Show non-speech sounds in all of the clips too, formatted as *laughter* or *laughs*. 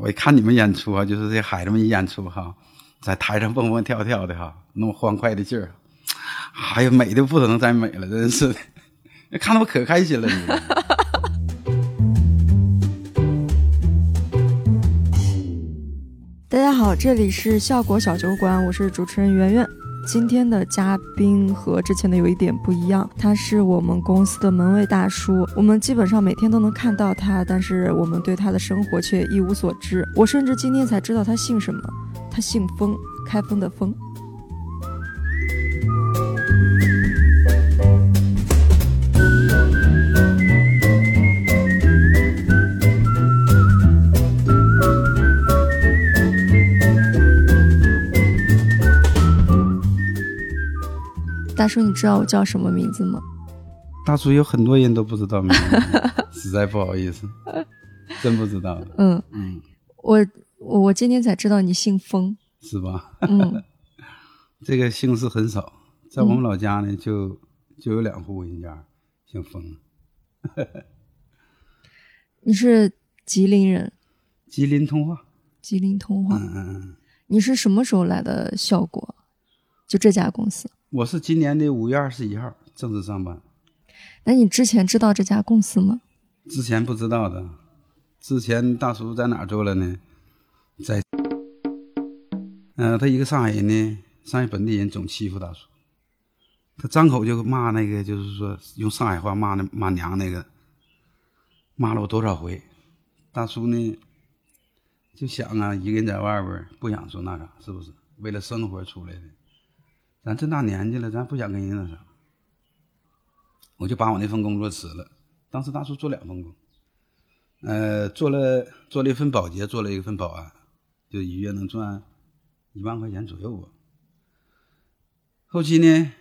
我一看你们演出啊，就是这孩子们一演出哈，在台上蹦蹦跳跳的哈，那么欢快的劲儿，哎呀，美的不能再美了，真是的，*laughs* 看得我可开心了，你？*laughs* 大家好，这里是效果小酒馆，我是主持人圆圆。今天的嘉宾和之前的有一点不一样，他是我们公司的门卫大叔，我们基本上每天都能看到他，但是我们对他的生活却一无所知。我甚至今天才知道他姓什么，他姓封，开封的封。大叔，你知道我叫什么名字吗？大叔有很多人都不知道名字，实在不好意思，*laughs* 真不知道。嗯嗯，我我我今天才知道你姓封。是吧？嗯 *laughs* 这个姓氏很少，在我们老家呢，就就有两户人家姓封，*laughs* 你是吉林人，吉林通化。吉林通化。嗯嗯嗯，你是什么时候来的效果？就这家公司？我是今年的五月二十一号正式上班，那你之前知道这家公司吗？之前不知道的。之前大叔在哪儿做了呢？在，嗯、他一个上海人呢，上海本地人总欺负大叔，他张口就骂那个，就是说用上海话骂那骂娘那个，骂了我多少回。大叔呢，就想啊，一个人在外边不想说那啥，是不是？为了生活出来的，咱这大年纪了，咱不想跟人那啥，我就把我那份工作辞了。当时大叔做两份工，呃，做了做了一份保洁，做了一份保安，就一月能赚一万块钱左右吧。后期呢，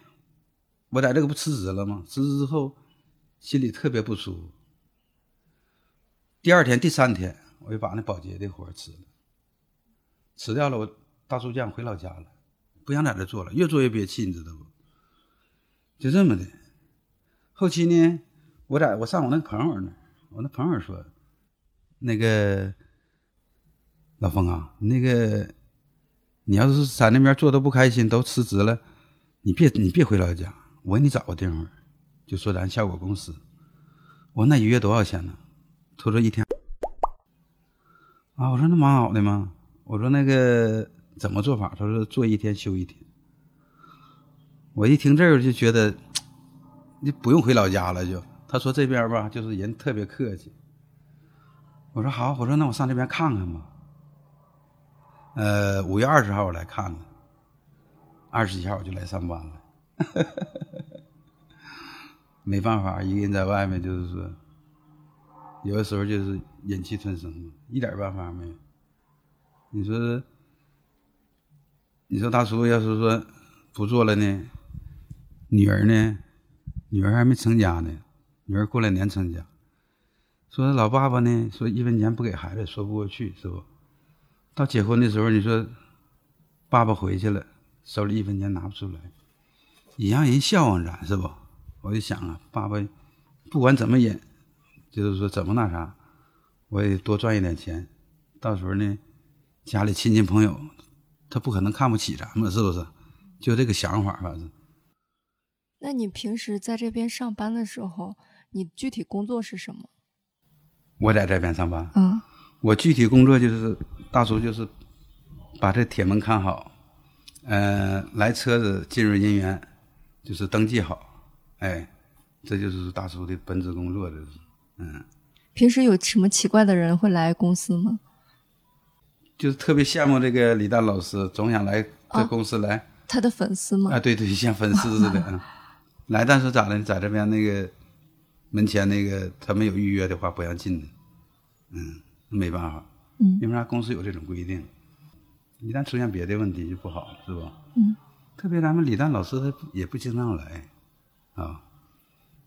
我在这个不辞职了吗？辞职之后，心里特别不舒服。第二天、第三天，我就把那保洁的活辞了，辞掉了。我大叔叫我回老家了，不想在这做了，越做越憋气，你知道不？就这么的。后期呢，我在我上我那朋友那，我那朋友说，那个老冯啊，那个你要是在那边做的不开心，都辞职了，你别你别回老家，我给你找个地方，就说咱效果公司。我说那一月多少钱呢？他说一天。啊，我说那蛮好的嘛。我说那个怎么做法？他说做一天休一天。我一听这个就觉得，*tsk* 你不用回老家了就。他说这边吧，就是人特别客气。我说好，我说那我上这边看看吧。呃，五月二十号我来看了，二十一号我就来上班了。*laughs* 没办法，一个人在外面就是说，有的时候就是忍气吞声，一点办法没有。你说，你说大叔要是说不做了呢，女儿呢，女儿还没成家呢，女儿过两年成家。说老爸爸呢，说一分钱不给孩子，说不过去，是不？到结婚的时候，你说爸爸回去了，手里一分钱拿不出来，也让人笑话咱，是不？我就想啊，爸爸不管怎么忍，就是说怎么那啥，我也多赚一点钱，到时候呢。家里亲戚朋友，他不可能看不起咱们，是不是？就这个想法，反正。那你平时在这边上班的时候，你具体工作是什么？我在这边上班，嗯，我具体工作就是大叔就是把这铁门看好，呃，来车子进入人员就是登记好，哎，这就是大叔的本职工作，这是，嗯。平时有什么奇怪的人会来公司吗？就是特别羡慕这个李诞老师，总想来这公司来。他的粉丝吗？啊，对对，像粉丝似的。嗯，*laughs* 来，但是咋的？在这边那个门前那个，他没有预约的话不让进的。嗯，没办法。嗯。因为啥？公司有这种规定，一旦出现别的问题就不好，是吧？嗯。特别咱们李诞老师他也不经常来，啊，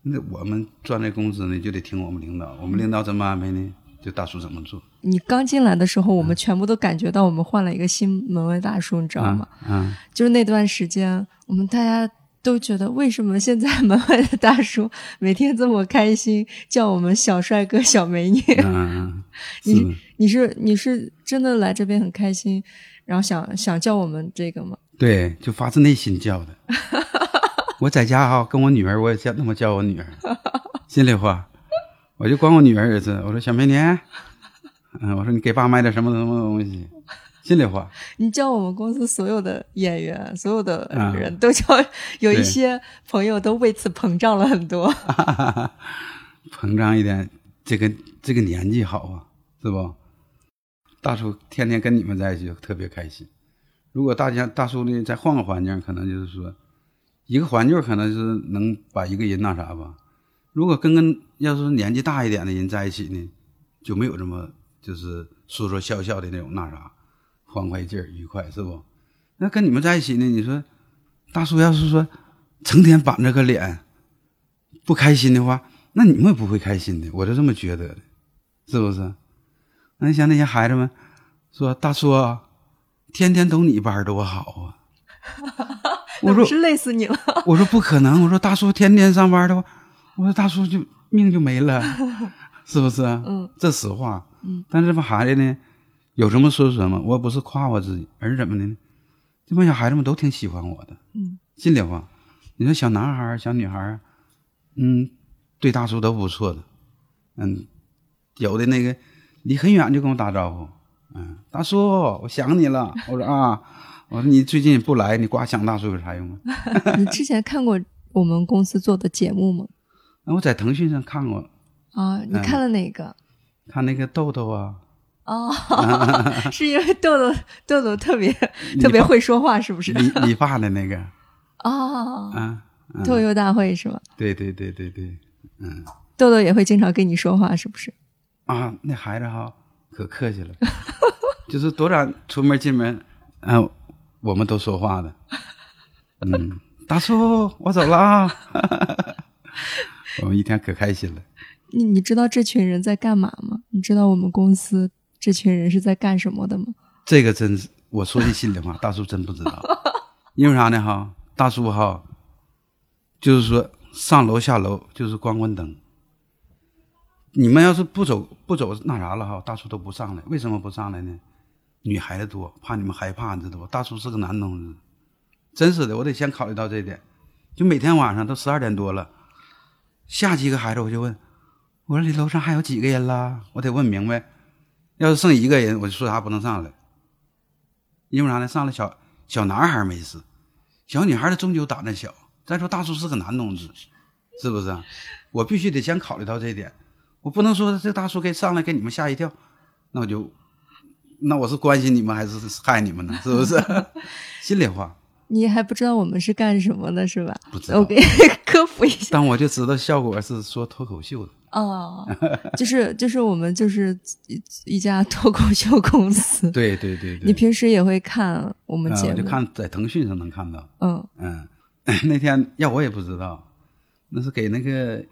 那我们赚这工资呢，就得听我们领导，我们领导怎么安排呢？就大叔怎么做。你刚进来的时候，我们全部都感觉到我们换了一个新门卫大叔，你知道吗？嗯，就是那段时间，我们大家都觉得为什么现在门外的大叔每天这么开心，叫我们小帅哥、小美女。*laughs* 嗯，你你是你是真的来这边很开心，然后想想叫我们这个吗？对，就发自内心叫的。*laughs* 我在家哈、跟我女儿，我也叫那么叫我女儿，心里话，我就管我女儿也是，我说小美女，嗯，我说你给爸买点什么什么东西，心里话，你叫我们公司所有的演员、所有的嗯人都叫，有一些朋友都为此膨胀了很多。*laughs* 膨胀一点，这个这个年纪好啊，是不？大叔天天跟你们在一起就特别开心。如果大家大叔呢再换个环境，可能就是说，一个环境可能是能把一个人那啥吧。如果跟跟要是年纪大一点的人在一起呢，就没有这么就是说说笑笑的那种那啥，欢快劲儿、愉快，是不？那跟你们在一起呢，你说大叔要是说成天板着个脸，不开心的话，那你们也不会开心的，我就这么觉得的，是不是？那你像那些孩子们说：“大叔啊，天天懂你班儿多好啊！” *laughs* 我说是累死你了。：“我说不可能！我说大叔天天上班的话，我说大叔就命就没了，*laughs* 是不是？嗯，这实话。嗯，但是这帮孩子呢，有什么说什么，我不是夸我自己，而是怎么的呢？这帮小孩子们都挺喜欢我的，嗯，心里话。你说小男孩儿、小女孩儿，嗯，对大叔都不错的，嗯，有的那个离很远就跟我打招呼，嗯，大叔，我想你了。我说啊，我说你最近不来，你光想大叔有啥用啊？*laughs* 你之前看过我们公司做的节目吗？那我在腾讯上看过，啊，你看了哪个？看那个豆豆啊，哦，*laughs* 是因为豆豆豆豆特别特别会说话，是不是？理理发的那个，哦，啊，嗯脱口大会是吧？对对对对对，嗯。豆豆也会经常跟你说话，是不是？啊，那孩子哈可客气了，*laughs* 就是多少出门进门，嗯、我们都说话的，嗯，大叔，我走了。啊，我们一天可开心了。你你知道这群人在干嘛吗？你知道我们公司这群人是在干什么的吗？这个真是，我说句心里话，大叔真不知道，因为啥呢？哈，大叔哈，就是说上楼下楼就是关关灯。你们要是不走不走那啥了哈，大叔都不上来。为什么不上来呢？女孩子多，怕你们害怕，你知道不？大叔是个男同志，真是的，我得先考虑到这一点。就每天晚上都十二点多了，下几个孩子我就问，我说你楼上还有几个人啦？我得问明白。要是剩一个人，我就说啥不能上来。因为啥呢？上来小小男孩没事，小女孩她终究胆子小。再说大叔是个男同志，是不是？我必须得先考虑到这一点，我不能说这大叔给上来给你们吓一跳，那我就，那我是关心你们还是害你们呢？是不是？*laughs* 心里话，你还不知道我们是干什么的，是吧？不知道我给 *laughs* *laughs* 科普一下。但我就知道效果是说脱口秀的。哦，就是就是我们就是一一家脱口秀公司。对对对对，*laughs* 你平时也会看我们啊节目？我就看在腾讯上能看到。嗯嗯，那天要我也不知道，那是给那个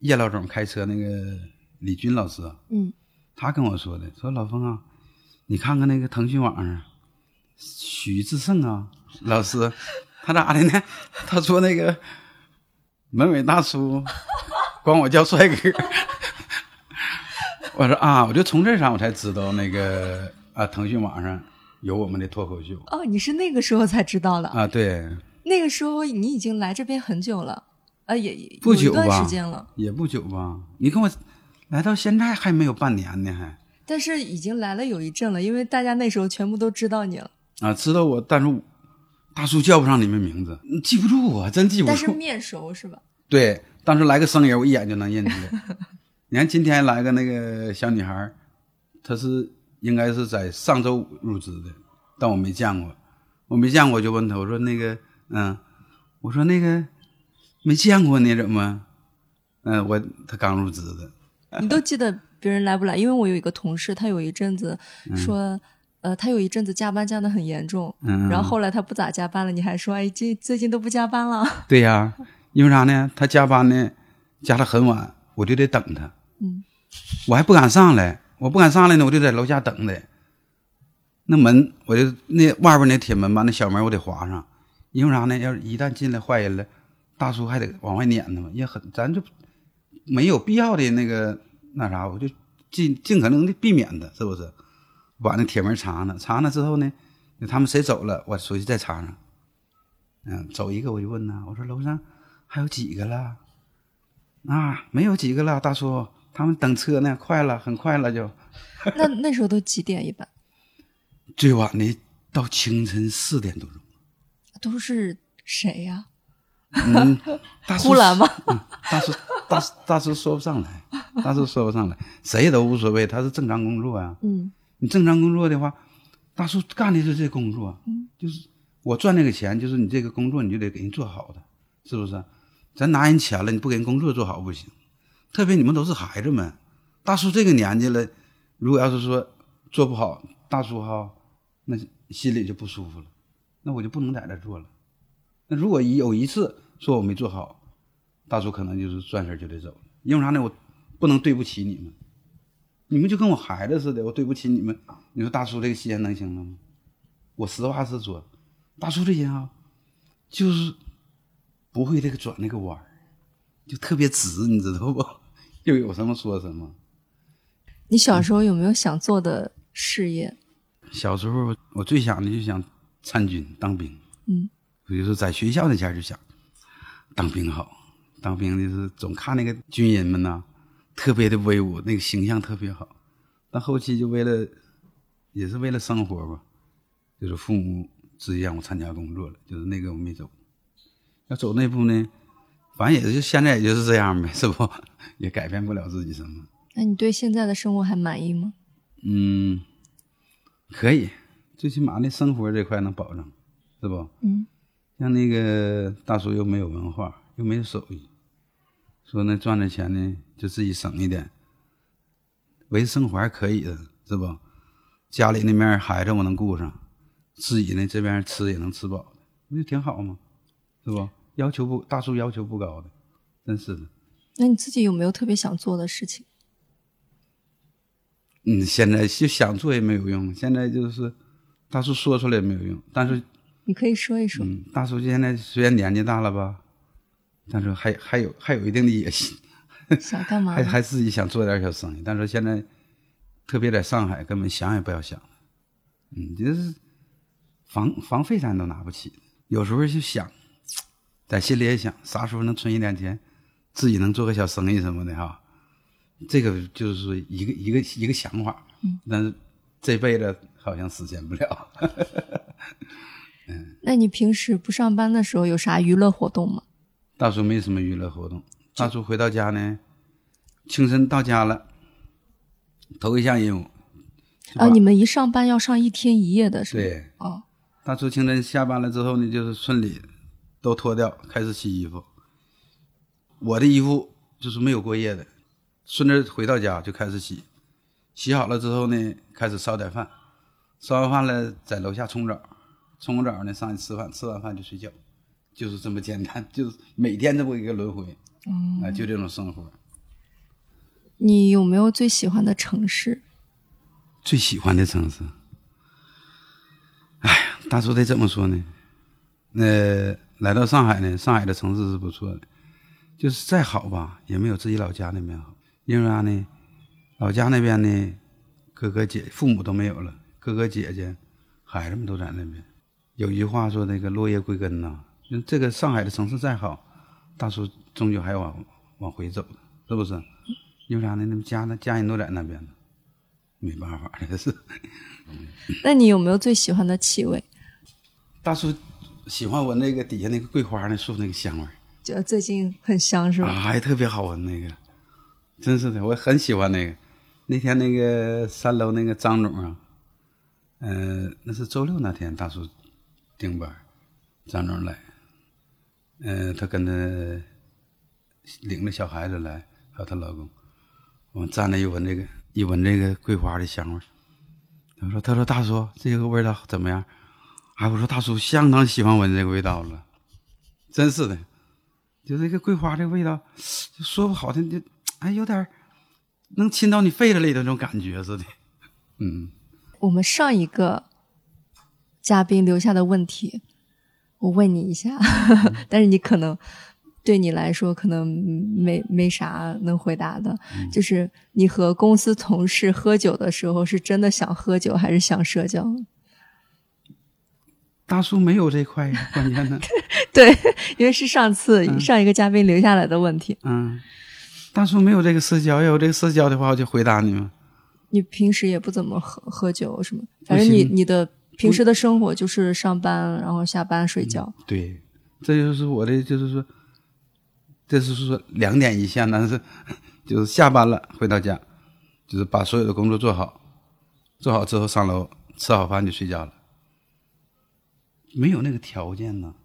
叶老总开车那个李军老师，嗯，他跟我说的，说老峰啊，你看看那个腾讯网上，许志胜啊老师，他咋的呢？*laughs* 他说那个门卫大叔管我叫帅哥，*laughs* 我说啊，我就从这上我才知道那个啊，腾讯网上有我们的脱口秀。哦，你是那个时候才知道的。啊，对，那个时候你已经来这边很久了，啊，也也不久吧时间了，也不久吧？你跟我来到现在还没有半年呢，还。但是已经来了有一阵了，因为大家那时候全部都知道你了，啊，知道我，但是大叔叫不上你们名字，嗯记不住啊，真记不住。但是面熟是吧？*laughs* 对，当时来个生人，我一眼就能认出来。*laughs* 你看今天来个那个小女孩，她是应该是在上周五入职的，但我没见过，我没见过，就问她，我说那个，嗯，我说那个没见过你怎么？嗯，我她刚入职的，你都记得别人来不来？因为我有一个同事，他有一阵子说，呃，他有一阵子加班加的很严重，嗯，然后后来他不咋加班了，你还说，哎，最最近都不加班了。*laughs* 对呀，因为啥呢？他加班呢，加的很晚，我就得等他。嗯，我还不敢上来，我不敢上来呢，我就在楼下等他。那门，我就那外边那铁门吧，那小门我得划上，因为啥呢？要是一旦进来坏人了，大叔还得往外撵他嘛，也很咱就没有必要的那个那啥，我就尽尽可能的避免他，是不是？把那铁门插上，插上之后呢，他们谁走了，我出去再插上。嗯，走一个我就问呐，我说楼上还有几个了？啊，没有几个了，大叔，他们等车呢，快了，很快了就。那那时候都几点一般？*laughs* 最晚的到清晨四点多钟。都是谁呀？嗯，大叔 *laughs* 呼兰吗？嗯大叔大叔大叔说不上来，大叔说不上来，谁都无所谓，他是正常工作呀、嗯你正常工作的话，大叔干的是这工作，嗯就是我赚那个钱，就是你这个工作你就得给人做好的，是不是？咱拿人钱了，你不给人工作做好不行。特别你们都是孩子们，大叔这个年纪了，如果要是说做不好，大叔哈，那心里就不舒服了，那我就不能在这做了。那如果一有一次说我没做好，大叔可能就是转身就得走了，因为啥呢？我不能对不起你们。你们就跟我孩子似的，我对不起你们。你说大叔这个烟能行了吗？我实话实说，大叔这人啊，就是不会这个转那个弯儿，就特别直，你知道不？*laughs* 又有什么说什么。你小时候有没有想做的事业？小时候我最想的就想参军当兵，嗯，比如说在学校那前就想当兵好，当兵的是总看那个军人们呐，特别的威武，那个形象特别好。但后期就为了，也是为了生活吧，就是父母直接让我参加工作了，就是那个我没走。要走那步呢，反正也就现在也就是这样呗，*laughs* 是不？也改变不了自己什么。那你对现在的生活还满意吗？嗯，可以，最起码那生活这块能保证，是不？嗯，像那个大叔又没有文化，又没有手艺，说那赚的钱呢就自己省一点，维持生活还可以的，是不？家里那面孩子我能顾上，自己呢这边吃也能吃饱，不就挺好吗？是不？要求不大叔要求不高的，真是的。那你自己有没有特别想做的事情？嗯，现在就想做也没有用，现在就是大叔说出来也没有用，但是你可以说一说。嗯，大叔现在虽然年纪大了吧，但是还还有还有一定的野心，*laughs* 想干嘛还？还自己想做点小生意。但是现在，特别在上海，根本想也不要想。嗯，就是房房费咱都拿不起，有时候就想，在心里也想，啥时候能存一点钱，自己能做个小生意什么的哈。这个就是说一个一个一个想法，但是这辈子好像实现不了。*laughs* 嗯那你平时不上班的时候有啥娱乐活动吗？大叔没什么娱乐活动。大叔回到家呢，清晨到家了，头一项任务，啊，你们一上班要上一天一夜的是吧？对，哦，大叔清晨下班了之后呢，就是村里都脱掉，开始洗衣服。我的衣服就是没有过夜的，顺着回到家就开始洗，洗好了之后呢，开始烧点饭，烧完饭了在楼下冲澡，冲完澡呢上去吃饭，吃完饭就睡觉，就是这么简单，就是每天这么一个轮回，嗯啊、就这种生活。你有没有最喜欢的城市？最喜欢的城市，哎呀，大叔得怎么说呢？呃，来到上海呢，上海的城市是不错的，就是再好吧，也没有自己老家那边好。因为啥呢？老家那边呢，哥哥姐父母都没有了，哥哥姐姐、孩子们都在那边。有一句话说：“那个落叶归根呐。”就这个上海的城市再好，大叔终究还要往往回走的，是不是？因为啥呢？那么家呢，家人都在那边呢，没办法，这 *laughs* 是。那你有没有最喜欢的气味？大叔喜欢闻那个底下那个桂花那树那个香味儿觉得最近很香是吧？啊，还特别好闻那个，真是的，我很喜欢那个。那天那个三楼那个张总啊，嗯、那是周六那天大叔顶班，张总来，嗯、他跟他领着小孩子来，还有她老公，我们站那一闻这个一闻这个桂花的香味他说：“他说大叔这个味道怎么样？”哎，我说大叔相当喜欢闻这个味道了，真是的，就这个桂花这个味道，就说不好听，就哎有点能亲到你肺子里的那种感觉似的。嗯，我们上一个嘉宾留下的问题，我问你一下，*laughs* 但是你可能对你来说可能没没啥能回答的，就是你和公司同事喝酒的时候，是真的想喝酒还是想社交？*laughs* 大叔没有这块呀，关键呢。*laughs* 对，因为是上次上一个嘉宾留下来的问题。嗯，大叔没有这个私交，要有这个私交的话，我就回答你嘛。你平时也不怎么喝喝酒，什么？反正你你的平时的生活就是上班，然后下班睡觉。对，这就是我的，就是说，这是说两点一线，但是 *laughs* 就是下班了回到家，就是把所有的工作做好，做好之后上楼吃好饭就睡觉了。没有那个条件呢。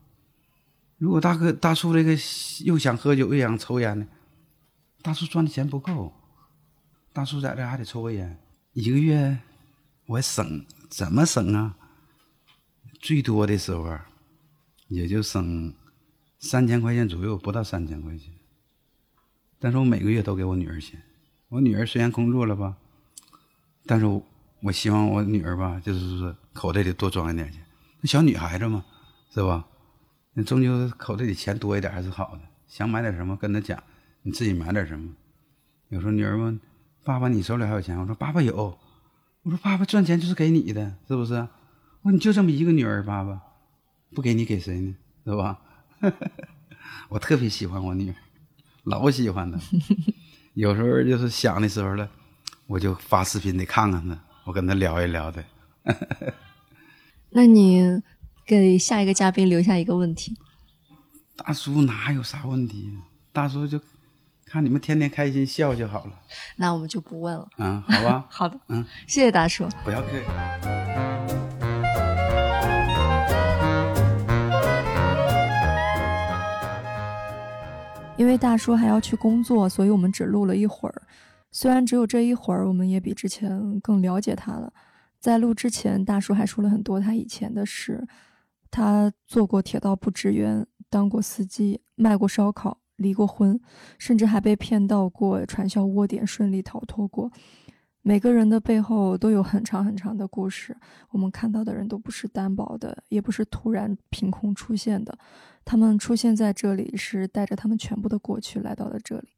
如果大哥大叔这个又想喝酒又想抽烟呢，大叔赚的钱不够，大叔在这还得抽个烟，一个月我省怎么省啊？最多的时候也就省三千块钱左右，不到三千块钱。但是我每个月都给我女儿钱，我女儿虽然工作了吧，但是我我希望我女儿吧，就是说口袋里多装一点钱。那小女孩子嘛，是吧？那终究口袋里钱多一点还是好的。想买点什么，跟她讲，你自己买点什么。有时候女儿问：“爸爸，你手里还有钱？”我说：“爸爸有。”我说：“爸爸赚钱就是给你的，是不是？”我说：“你就这么一个女儿，爸爸不给你给谁呢？是吧？” *laughs* 我特别喜欢我女儿，老喜欢她。*laughs* 有时候就是想的时候了，我就发视频得看看她，我跟她聊一聊的。*laughs* 那你给下一个嘉宾留下一个问题。大叔哪有啥问题？大叔就看你们天天开心笑就好了。那我们就不问了。嗯，好吧。好的。嗯，谢谢大叔。不要客气。因为大叔还要去工作，所以我们只录了一会儿。虽然只有这一会儿，我们也比之前更了解他了。在录之前，大叔还说了很多他以前的事。他做过铁道部职员，当过司机，卖过烧烤，离过婚，甚至还被骗到过传销窝点，顺利逃脱过。每个人的背后都有很长很长的故事。我们看到的人都不是单薄的，也不是突然凭空出现的。他们出现在这里，是带着他们全部的过去来到了这里。